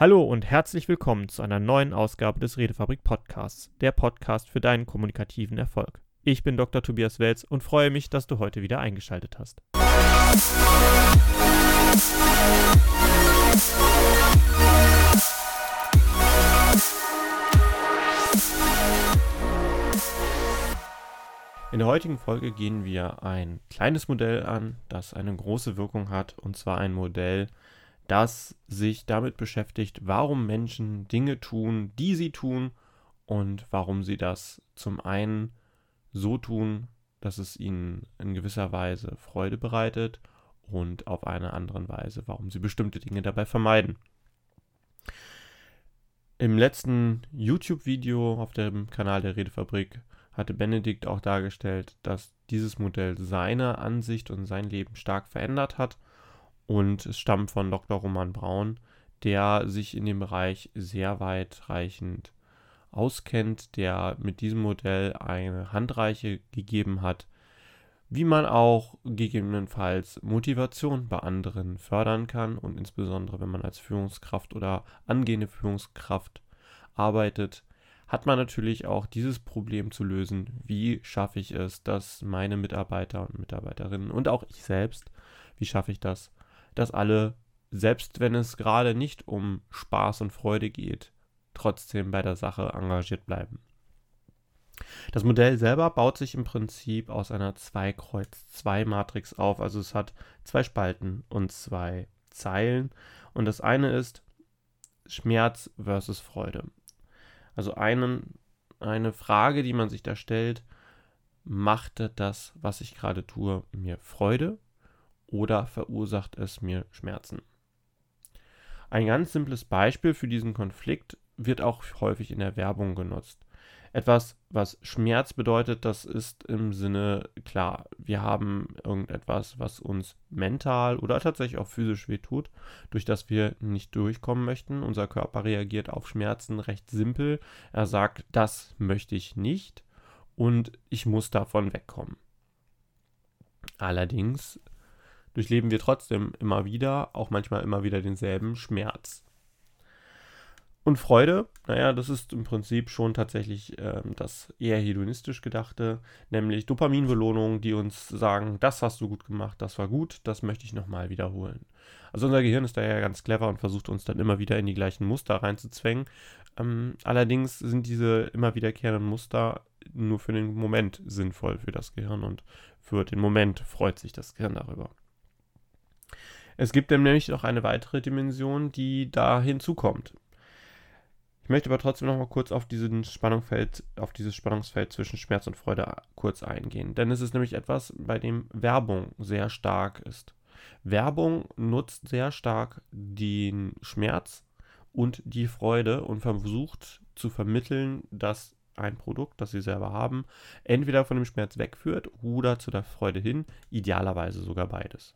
Hallo und herzlich willkommen zu einer neuen Ausgabe des Redefabrik Podcasts, der Podcast für deinen kommunikativen Erfolg. Ich bin Dr. Tobias Welz und freue mich, dass du heute wieder eingeschaltet hast. In der heutigen Folge gehen wir ein kleines Modell an, das eine große Wirkung hat, und zwar ein Modell, das sich damit beschäftigt, warum Menschen Dinge tun, die sie tun und warum sie das zum einen so tun, dass es ihnen in gewisser Weise Freude bereitet und auf einer anderen Weise, warum sie bestimmte Dinge dabei vermeiden. Im letzten YouTube-Video auf dem Kanal der Redefabrik hatte Benedikt auch dargestellt, dass dieses Modell seine Ansicht und sein Leben stark verändert hat und es stammt von Dr. Roman Braun, der sich in dem Bereich sehr weitreichend auskennt, der mit diesem Modell eine Handreiche gegeben hat, wie man auch gegebenenfalls Motivation bei anderen fördern kann und insbesondere wenn man als Führungskraft oder angehende Führungskraft arbeitet, hat man natürlich auch dieses Problem zu lösen, wie schaffe ich es, dass meine Mitarbeiter und Mitarbeiterinnen und auch ich selbst, wie schaffe ich das, dass alle, selbst wenn es gerade nicht um Spaß und Freude geht, trotzdem bei der Sache engagiert bleiben. Das Modell selber baut sich im Prinzip aus einer 2-Kreuz-2-Matrix auf. Also es hat zwei Spalten und zwei Zeilen. Und das eine ist Schmerz versus Freude. Also einen, eine Frage, die man sich da stellt, macht das, was ich gerade tue, mir Freude oder verursacht es mir Schmerzen. Ein ganz simples Beispiel für diesen Konflikt wird auch häufig in der Werbung genutzt. Etwas, was Schmerz bedeutet, das ist im Sinne klar, wir haben irgendetwas, was uns mental oder tatsächlich auch physisch wehtut, durch das wir nicht durchkommen möchten. Unser Körper reagiert auf Schmerzen recht simpel. Er sagt, das möchte ich nicht und ich muss davon wegkommen. Allerdings durchleben wir trotzdem immer wieder, auch manchmal immer wieder denselben Schmerz. Und Freude, naja, das ist im Prinzip schon tatsächlich äh, das eher hedonistisch gedachte, nämlich Dopaminbelohnungen, die uns sagen, das hast du gut gemacht, das war gut, das möchte ich nochmal wiederholen. Also unser Gehirn ist da ja ganz clever und versucht uns dann immer wieder in die gleichen Muster reinzuzwängen. Ähm, allerdings sind diese immer wiederkehrenden Muster nur für den Moment sinnvoll für das Gehirn und für den Moment freut sich das Gehirn darüber. Es gibt nämlich noch eine weitere Dimension, die da hinzukommt. Ich möchte aber trotzdem noch mal kurz auf, diesen Spannungsfeld, auf dieses Spannungsfeld zwischen Schmerz und Freude kurz eingehen. Denn es ist nämlich etwas, bei dem Werbung sehr stark ist. Werbung nutzt sehr stark den Schmerz und die Freude und versucht zu vermitteln, dass ein Produkt, das sie selber haben, entweder von dem Schmerz wegführt oder zu der Freude hin, idealerweise sogar beides.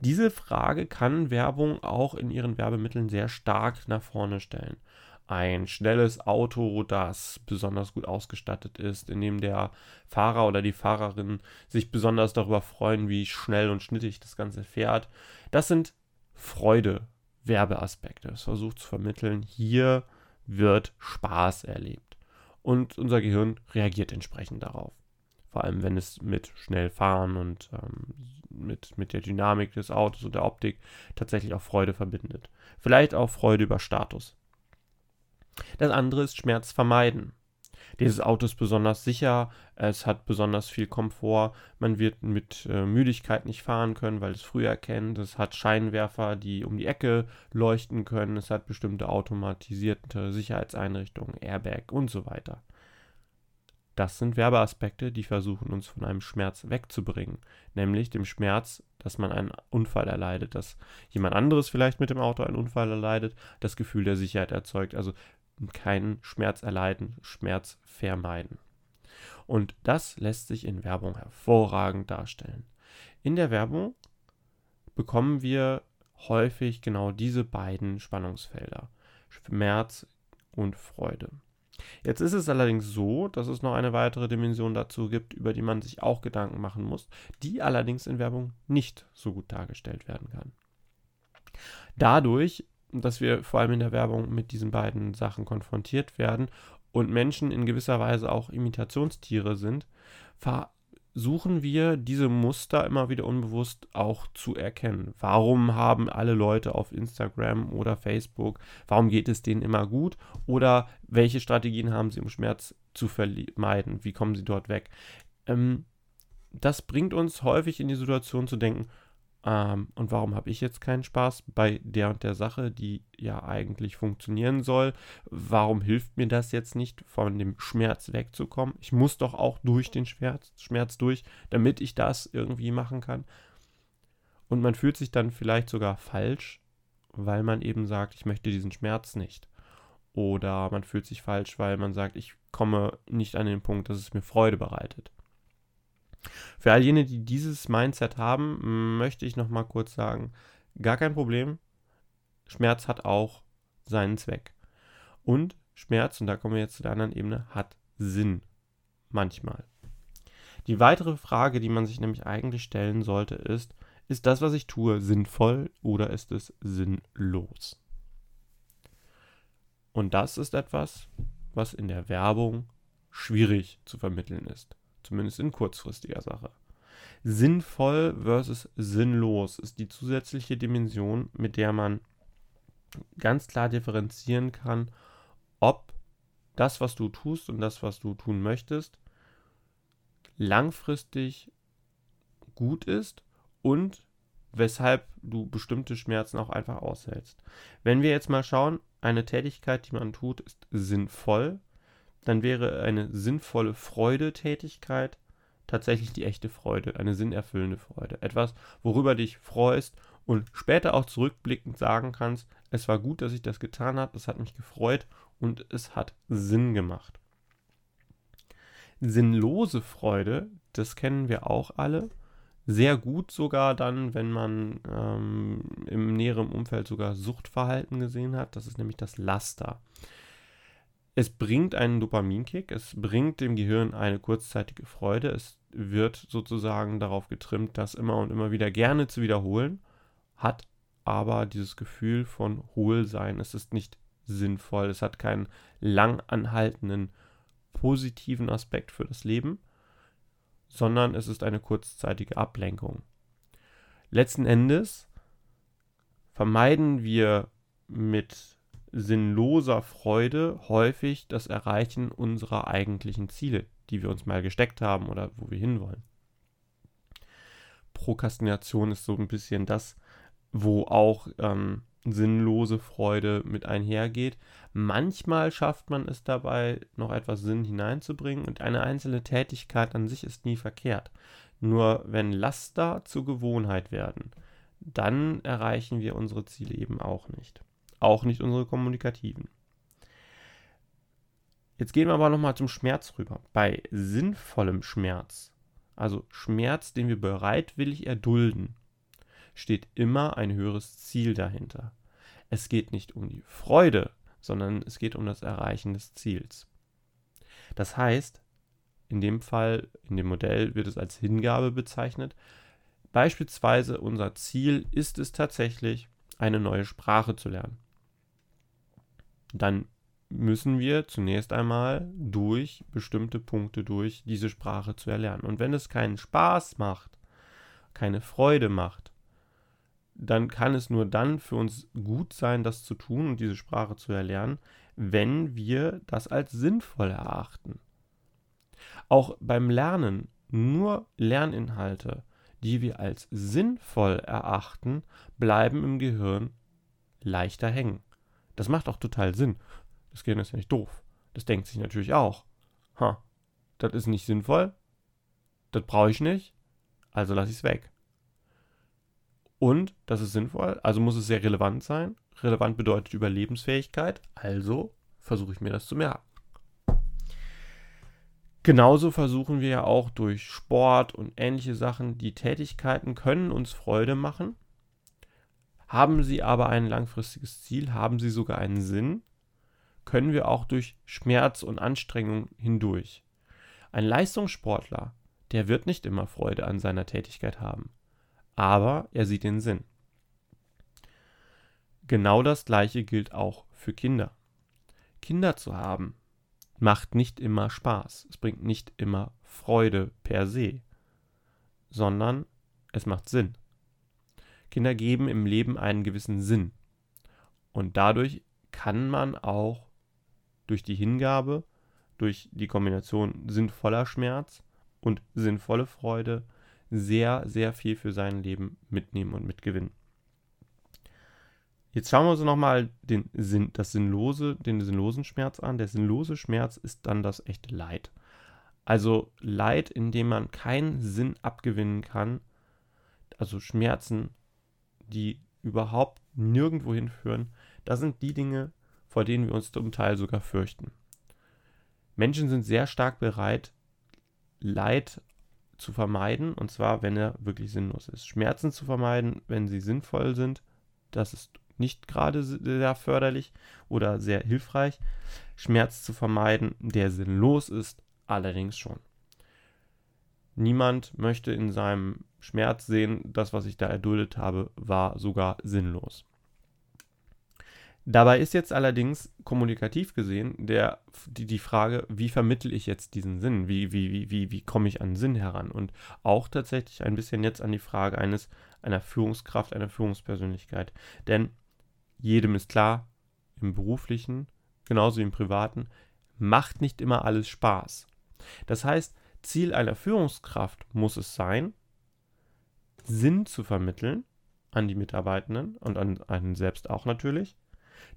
Diese Frage kann Werbung auch in ihren Werbemitteln sehr stark nach vorne stellen. Ein schnelles Auto, das besonders gut ausgestattet ist, in dem der Fahrer oder die Fahrerin sich besonders darüber freuen, wie schnell und schnittig das Ganze fährt. Das sind Freude-Werbeaspekte. Es versucht zu vermitteln, hier wird Spaß erlebt. Und unser Gehirn reagiert entsprechend darauf. Vor allem, wenn es mit schnell fahren und ähm, mit, mit der Dynamik des Autos und der Optik tatsächlich auch Freude verbindet. Vielleicht auch Freude über Status. Das andere ist Schmerz vermeiden. Dieses Auto ist besonders sicher, es hat besonders viel Komfort, man wird mit äh, Müdigkeit nicht fahren können, weil es früher erkennt, es hat Scheinwerfer, die um die Ecke leuchten können, es hat bestimmte automatisierte Sicherheitseinrichtungen, Airbag und so weiter. Das sind Werbeaspekte, die versuchen uns von einem Schmerz wegzubringen, nämlich dem Schmerz, dass man einen Unfall erleidet, dass jemand anderes vielleicht mit dem Auto einen Unfall erleidet, das Gefühl der Sicherheit erzeugt, also keinen Schmerz erleiden, Schmerz vermeiden. Und das lässt sich in Werbung hervorragend darstellen. In der Werbung bekommen wir häufig genau diese beiden Spannungsfelder, Schmerz und Freude. Jetzt ist es allerdings so, dass es noch eine weitere Dimension dazu gibt, über die man sich auch Gedanken machen muss, die allerdings in Werbung nicht so gut dargestellt werden kann. Dadurch dass wir vor allem in der Werbung mit diesen beiden Sachen konfrontiert werden und Menschen in gewisser Weise auch Imitationstiere sind, versuchen wir diese Muster immer wieder unbewusst auch zu erkennen. Warum haben alle Leute auf Instagram oder Facebook, warum geht es denen immer gut oder welche Strategien haben sie, um Schmerz zu vermeiden, wie kommen sie dort weg. Ähm, das bringt uns häufig in die Situation zu denken, ähm, und warum habe ich jetzt keinen Spaß bei der und der Sache, die ja eigentlich funktionieren soll? Warum hilft mir das jetzt nicht, von dem Schmerz wegzukommen? Ich muss doch auch durch den Schmerz, Schmerz durch, damit ich das irgendwie machen kann. Und man fühlt sich dann vielleicht sogar falsch, weil man eben sagt, ich möchte diesen Schmerz nicht. Oder man fühlt sich falsch, weil man sagt, ich komme nicht an den Punkt, dass es mir Freude bereitet. Für all jene, die dieses Mindset haben, möchte ich noch mal kurz sagen, gar kein Problem. Schmerz hat auch seinen Zweck. Und Schmerz, und da kommen wir jetzt zu der anderen Ebene, hat Sinn. Manchmal. Die weitere Frage, die man sich nämlich eigentlich stellen sollte, ist, ist das, was ich tue, sinnvoll oder ist es sinnlos? Und das ist etwas, was in der Werbung schwierig zu vermitteln ist zumindest in kurzfristiger Sache. Sinnvoll versus sinnlos ist die zusätzliche Dimension, mit der man ganz klar differenzieren kann, ob das, was du tust und das, was du tun möchtest, langfristig gut ist und weshalb du bestimmte Schmerzen auch einfach aushältst. Wenn wir jetzt mal schauen, eine Tätigkeit, die man tut, ist sinnvoll, dann wäre eine sinnvolle Freudetätigkeit tatsächlich die echte Freude, eine sinnerfüllende Freude. Etwas, worüber dich freust und später auch zurückblickend sagen kannst, es war gut, dass ich das getan habe, es hat mich gefreut und es hat Sinn gemacht. Sinnlose Freude, das kennen wir auch alle. Sehr gut sogar dann, wenn man ähm, im näheren Umfeld sogar Suchtverhalten gesehen hat. Das ist nämlich das Laster. Es bringt einen Dopaminkick, es bringt dem Gehirn eine kurzzeitige Freude, es wird sozusagen darauf getrimmt, das immer und immer wieder gerne zu wiederholen, hat aber dieses Gefühl von Hohlsein, es ist nicht sinnvoll, es hat keinen lang anhaltenden positiven Aspekt für das Leben, sondern es ist eine kurzzeitige Ablenkung. Letzten Endes vermeiden wir mit sinnloser Freude häufig das Erreichen unserer eigentlichen Ziele, die wir uns mal gesteckt haben oder wo wir hinwollen. Prokrastination ist so ein bisschen das, wo auch ähm, sinnlose Freude mit einhergeht. Manchmal schafft man es dabei, noch etwas Sinn hineinzubringen und eine einzelne Tätigkeit an sich ist nie verkehrt. Nur wenn Laster zur Gewohnheit werden, dann erreichen wir unsere Ziele eben auch nicht. Auch nicht unsere kommunikativen. Jetzt gehen wir aber nochmal zum Schmerz rüber. Bei sinnvollem Schmerz, also Schmerz, den wir bereitwillig erdulden, steht immer ein höheres Ziel dahinter. Es geht nicht um die Freude, sondern es geht um das Erreichen des Ziels. Das heißt, in dem Fall, in dem Modell wird es als Hingabe bezeichnet. Beispielsweise unser Ziel ist es tatsächlich, eine neue Sprache zu lernen dann müssen wir zunächst einmal durch bestimmte Punkte durch diese Sprache zu erlernen. Und wenn es keinen Spaß macht, keine Freude macht, dann kann es nur dann für uns gut sein, das zu tun und diese Sprache zu erlernen, wenn wir das als sinnvoll erachten. Auch beim Lernen nur Lerninhalte, die wir als sinnvoll erachten, bleiben im Gehirn leichter hängen. Das macht auch total Sinn. Das Gehirn ist ja nicht doof. Das denkt sich natürlich auch. Ha, das ist nicht sinnvoll. Das brauche ich nicht. Also lasse ich es weg. Und das ist sinnvoll, also muss es sehr relevant sein. Relevant bedeutet Überlebensfähigkeit, also versuche ich mir das zu merken. Genauso versuchen wir ja auch durch Sport und ähnliche Sachen, die Tätigkeiten können uns Freude machen, haben sie aber ein langfristiges Ziel, haben sie sogar einen Sinn, können wir auch durch Schmerz und Anstrengung hindurch. Ein Leistungssportler, der wird nicht immer Freude an seiner Tätigkeit haben, aber er sieht den Sinn. Genau das gleiche gilt auch für Kinder. Kinder zu haben macht nicht immer Spaß. Es bringt nicht immer Freude per se, sondern es macht Sinn. Kinder geben im Leben einen gewissen Sinn. Und dadurch kann man auch durch die Hingabe, durch die Kombination sinnvoller Schmerz und sinnvolle Freude sehr, sehr viel für sein Leben mitnehmen und mitgewinnen. Jetzt schauen wir uns nochmal den Sinn, das sinnlose, den sinnlosen Schmerz an. Der sinnlose Schmerz ist dann das echte Leid. Also Leid, in dem man keinen Sinn abgewinnen kann, also Schmerzen, die überhaupt nirgendwo hinführen, das sind die Dinge, vor denen wir uns zum Teil sogar fürchten. Menschen sind sehr stark bereit, Leid zu vermeiden, und zwar, wenn er wirklich sinnlos ist. Schmerzen zu vermeiden, wenn sie sinnvoll sind, das ist nicht gerade sehr förderlich oder sehr hilfreich. Schmerz zu vermeiden, der sinnlos ist, allerdings schon. Niemand möchte in seinem Schmerz sehen, das, was ich da erduldet habe, war sogar sinnlos. Dabei ist jetzt allerdings kommunikativ gesehen der, die, die Frage, wie vermittle ich jetzt diesen Sinn? Wie, wie, wie, wie, wie komme ich an Sinn heran? Und auch tatsächlich ein bisschen jetzt an die Frage eines, einer Führungskraft, einer Führungspersönlichkeit. Denn jedem ist klar, im beruflichen, genauso wie im privaten, macht nicht immer alles Spaß. Das heißt, Ziel einer Führungskraft muss es sein, Sinn zu vermitteln an die Mitarbeitenden und an einen selbst auch natürlich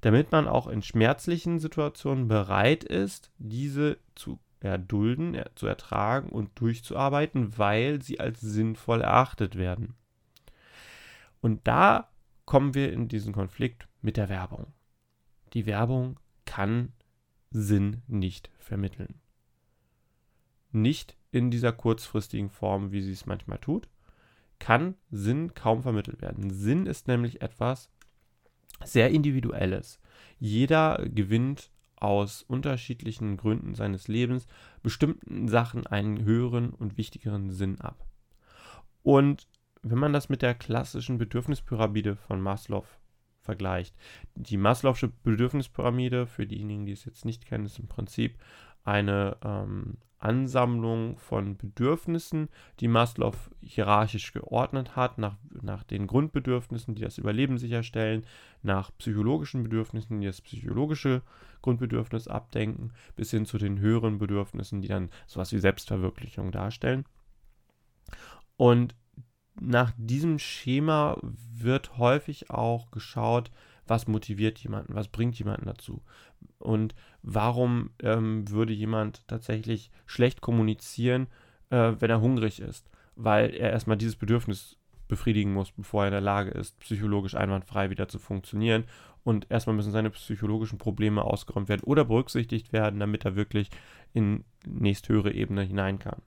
damit man auch in schmerzlichen Situationen bereit ist, diese zu erdulden, zu ertragen und durchzuarbeiten, weil sie als sinnvoll erachtet werden. Und da kommen wir in diesen Konflikt mit der Werbung. Die Werbung kann Sinn nicht vermitteln. Nicht in dieser kurzfristigen Form, wie sie es manchmal tut, kann Sinn kaum vermittelt werden. Sinn ist nämlich etwas, sehr individuelles. Jeder gewinnt aus unterschiedlichen Gründen seines Lebens bestimmten Sachen einen höheren und wichtigeren Sinn ab. Und wenn man das mit der klassischen Bedürfnispyramide von Maslow vergleicht, die Maslow'sche Bedürfnispyramide, für diejenigen, die es jetzt nicht kennen, ist im Prinzip eine ähm, Ansammlung von Bedürfnissen, die Maslow hierarchisch geordnet hat, nach, nach den Grundbedürfnissen, die das Überleben sicherstellen, nach psychologischen Bedürfnissen, die das psychologische Grundbedürfnis abdenken, bis hin zu den höheren Bedürfnissen, die dann sowas wie Selbstverwirklichung darstellen. Und nach diesem Schema wird häufig auch geschaut, was motiviert jemanden, was bringt jemanden dazu und warum ähm, würde jemand tatsächlich schlecht kommunizieren, äh, wenn er hungrig ist, weil er erstmal dieses Bedürfnis befriedigen muss, bevor er in der Lage ist, psychologisch einwandfrei wieder zu funktionieren. Und erstmal müssen seine psychologischen Probleme ausgeräumt werden oder berücksichtigt werden, damit er wirklich in nächsthöhere Ebene hinein kann.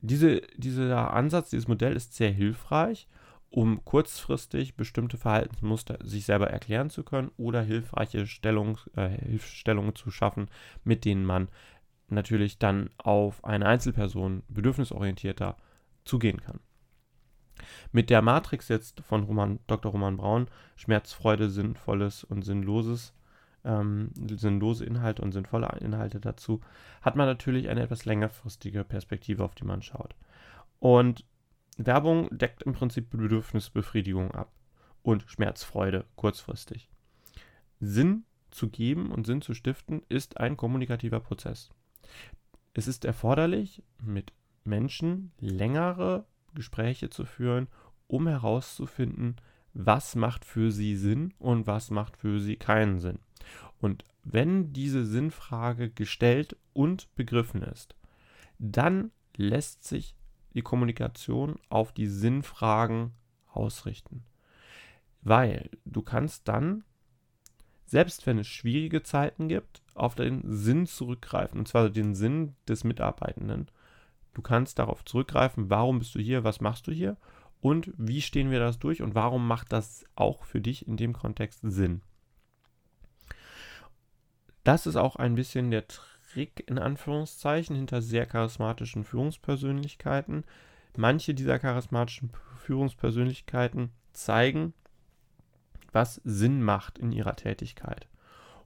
Diese, dieser Ansatz, dieses Modell ist sehr hilfreich um kurzfristig bestimmte Verhaltensmuster sich selber erklären zu können oder hilfreiche Stellung, äh, Hilfsstellungen zu schaffen, mit denen man natürlich dann auf eine Einzelperson bedürfnisorientierter zugehen kann. Mit der Matrix jetzt von Roman, Dr. Roman Braun, Schmerz, Freude, Sinnvolles und Sinnloses, ähm, sinnlose Inhalte und sinnvolle Inhalte dazu, hat man natürlich eine etwas längerfristige Perspektive, auf die man schaut. Und Werbung deckt im Prinzip Bedürfnisbefriedigung ab und Schmerzfreude kurzfristig. Sinn zu geben und Sinn zu stiften ist ein kommunikativer Prozess. Es ist erforderlich, mit Menschen längere Gespräche zu führen, um herauszufinden, was macht für sie Sinn und was macht für sie keinen Sinn. Und wenn diese Sinnfrage gestellt und begriffen ist, dann lässt sich die Kommunikation auf die Sinnfragen ausrichten. Weil du kannst dann, selbst wenn es schwierige Zeiten gibt, auf den Sinn zurückgreifen, und zwar den Sinn des Mitarbeitenden. Du kannst darauf zurückgreifen, warum bist du hier, was machst du hier und wie stehen wir das durch und warum macht das auch für dich in dem Kontext Sinn. Das ist auch ein bisschen der Trick in Anführungszeichen hinter sehr charismatischen Führungspersönlichkeiten. Manche dieser charismatischen Führungspersönlichkeiten zeigen was Sinn macht in ihrer Tätigkeit.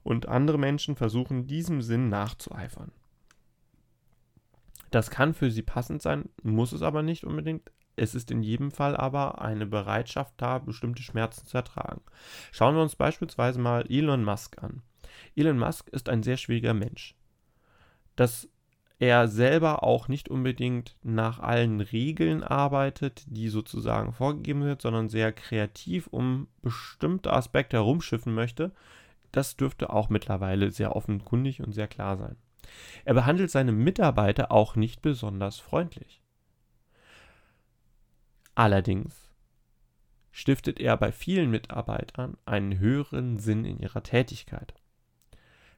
Und andere Menschen versuchen diesem Sinn nachzueifern. Das kann für sie passend sein, muss es aber nicht unbedingt. Es ist in jedem Fall aber eine Bereitschaft da, bestimmte Schmerzen zu ertragen. Schauen wir uns beispielsweise mal Elon Musk an. Elon Musk ist ein sehr schwieriger Mensch. Dass er selber auch nicht unbedingt nach allen Regeln arbeitet, die sozusagen vorgegeben sind, sondern sehr kreativ um bestimmte Aspekte herumschiffen möchte, das dürfte auch mittlerweile sehr offenkundig und sehr klar sein. Er behandelt seine Mitarbeiter auch nicht besonders freundlich. Allerdings stiftet er bei vielen Mitarbeitern einen höheren Sinn in ihrer Tätigkeit.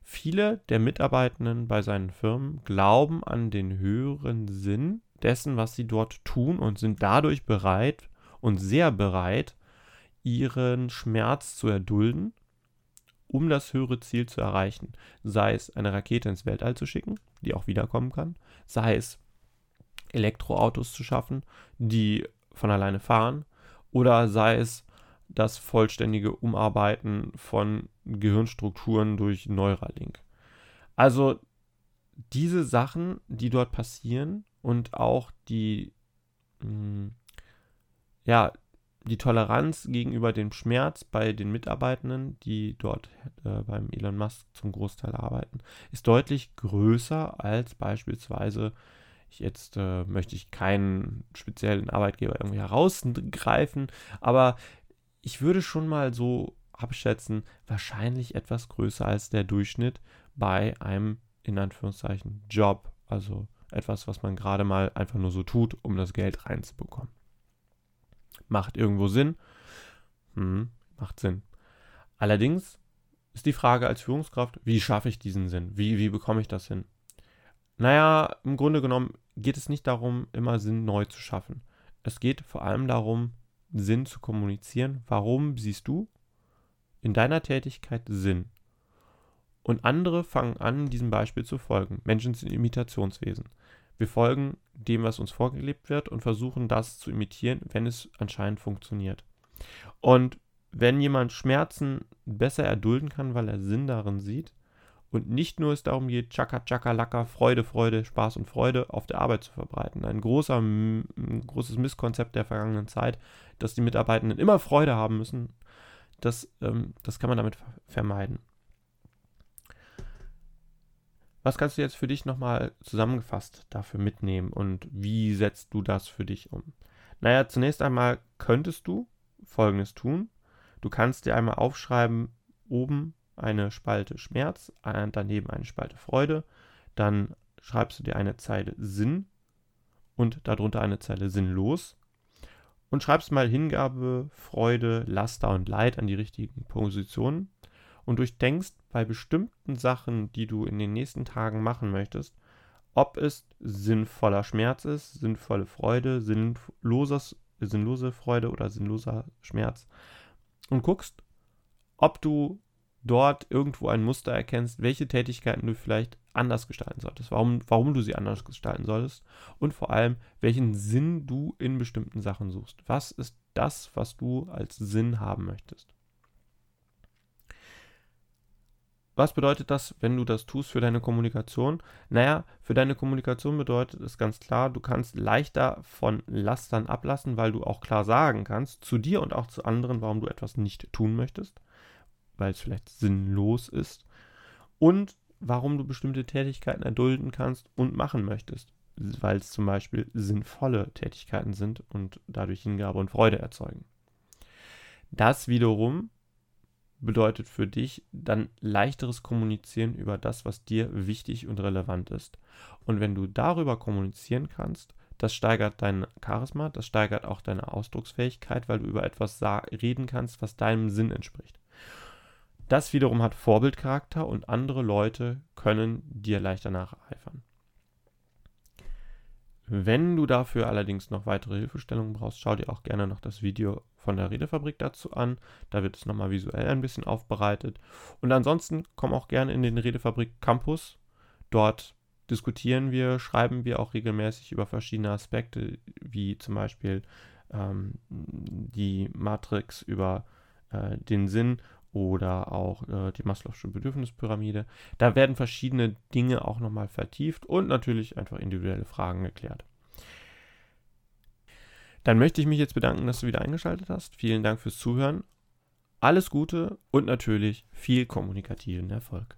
Viele der Mitarbeitenden bei seinen Firmen glauben an den höheren Sinn dessen, was sie dort tun und sind dadurch bereit und sehr bereit, ihren Schmerz zu erdulden, um das höhere Ziel zu erreichen. Sei es eine Rakete ins Weltall zu schicken, die auch wiederkommen kann, sei es Elektroautos zu schaffen, die von alleine fahren, oder sei es das vollständige Umarbeiten von Gehirnstrukturen durch Neuralink. Also diese Sachen, die dort passieren und auch die, mh, hm, ja, die Toleranz gegenüber dem Schmerz bei den Mitarbeitenden, die dort äh, beim Elon Musk zum Großteil arbeiten, ist deutlich größer als beispielsweise, jetzt äh, möchte ich keinen speziellen Arbeitgeber irgendwie herausgreifen, aber ich würde schon mal so abschätzen, wahrscheinlich etwas größer als der Durchschnitt bei einem in Anführungszeichen Job, also etwas, was man gerade mal einfach nur so tut, um das Geld reinzubekommen. Macht irgendwo Sinn? Hm, macht Sinn. Allerdings ist die Frage als Führungskraft, wie schaffe ich diesen Sinn? Wie, wie bekomme ich das hin? Naja, im Grunde genommen geht es nicht darum, immer Sinn neu zu schaffen. Es geht vor allem darum, Sinn zu kommunizieren. Warum siehst du in deiner Tätigkeit Sinn? Und andere fangen an, diesem Beispiel zu folgen. Menschen sind Imitationswesen. Wir folgen dem, was uns vorgelebt wird und versuchen das zu imitieren, wenn es anscheinend funktioniert. Und wenn jemand Schmerzen besser erdulden kann, weil er Sinn darin sieht, und nicht nur es darum geht, Chaka Chaka Laka, Freude, Freude, Spaß und Freude auf der Arbeit zu verbreiten. Ein, großer, ein großes Misskonzept der vergangenen Zeit, dass die Mitarbeitenden immer Freude haben müssen, das, ähm, das kann man damit vermeiden. Was kannst du jetzt für dich nochmal zusammengefasst dafür mitnehmen und wie setzt du das für dich um? Naja, zunächst einmal könntest du Folgendes tun. Du kannst dir einmal aufschreiben, oben eine Spalte Schmerz, daneben eine Spalte Freude, dann schreibst du dir eine Zeile Sinn und darunter eine Zeile sinnlos und schreibst mal Hingabe, Freude, Laster und Leid an die richtigen Positionen. Und durchdenkst bei bestimmten Sachen, die du in den nächsten Tagen machen möchtest, ob es sinnvoller Schmerz ist, sinnvolle Freude, sinnloses, sinnlose Freude oder sinnloser Schmerz. Und guckst, ob du dort irgendwo ein Muster erkennst, welche Tätigkeiten du vielleicht anders gestalten solltest, warum, warum du sie anders gestalten solltest und vor allem, welchen Sinn du in bestimmten Sachen suchst. Was ist das, was du als Sinn haben möchtest? Was bedeutet das, wenn du das tust für deine Kommunikation? Naja, für deine Kommunikation bedeutet es ganz klar, du kannst leichter von Lastern ablassen, weil du auch klar sagen kannst, zu dir und auch zu anderen, warum du etwas nicht tun möchtest weil es vielleicht sinnlos ist und warum du bestimmte Tätigkeiten erdulden kannst und machen möchtest, weil es zum Beispiel sinnvolle Tätigkeiten sind und dadurch Hingabe und Freude erzeugen. Das wiederum bedeutet für dich dann leichteres Kommunizieren über das, was dir wichtig und relevant ist. Und wenn du darüber kommunizieren kannst, das steigert dein Charisma, das steigert auch deine Ausdrucksfähigkeit, weil du über etwas reden kannst, was deinem Sinn entspricht. Das wiederum hat Vorbildcharakter und andere Leute können dir leichter nacheifern. Wenn du dafür allerdings noch weitere Hilfestellungen brauchst, schau dir auch gerne noch das Video von der Redefabrik dazu an. Da wird es nochmal visuell ein bisschen aufbereitet. Und ansonsten komm auch gerne in den Redefabrik Campus. Dort diskutieren wir, schreiben wir auch regelmäßig über verschiedene Aspekte, wie zum Beispiel ähm, die Matrix über äh, den Sinn oder auch äh, die Maslow'sche Bedürfnispyramide. Da werden verschiedene Dinge auch nochmal vertieft und natürlich einfach individuelle Fragen geklärt. Dann möchte ich mich jetzt bedanken, dass du wieder eingeschaltet hast. Vielen Dank fürs Zuhören. Alles Gute und natürlich viel kommunikativen Erfolg.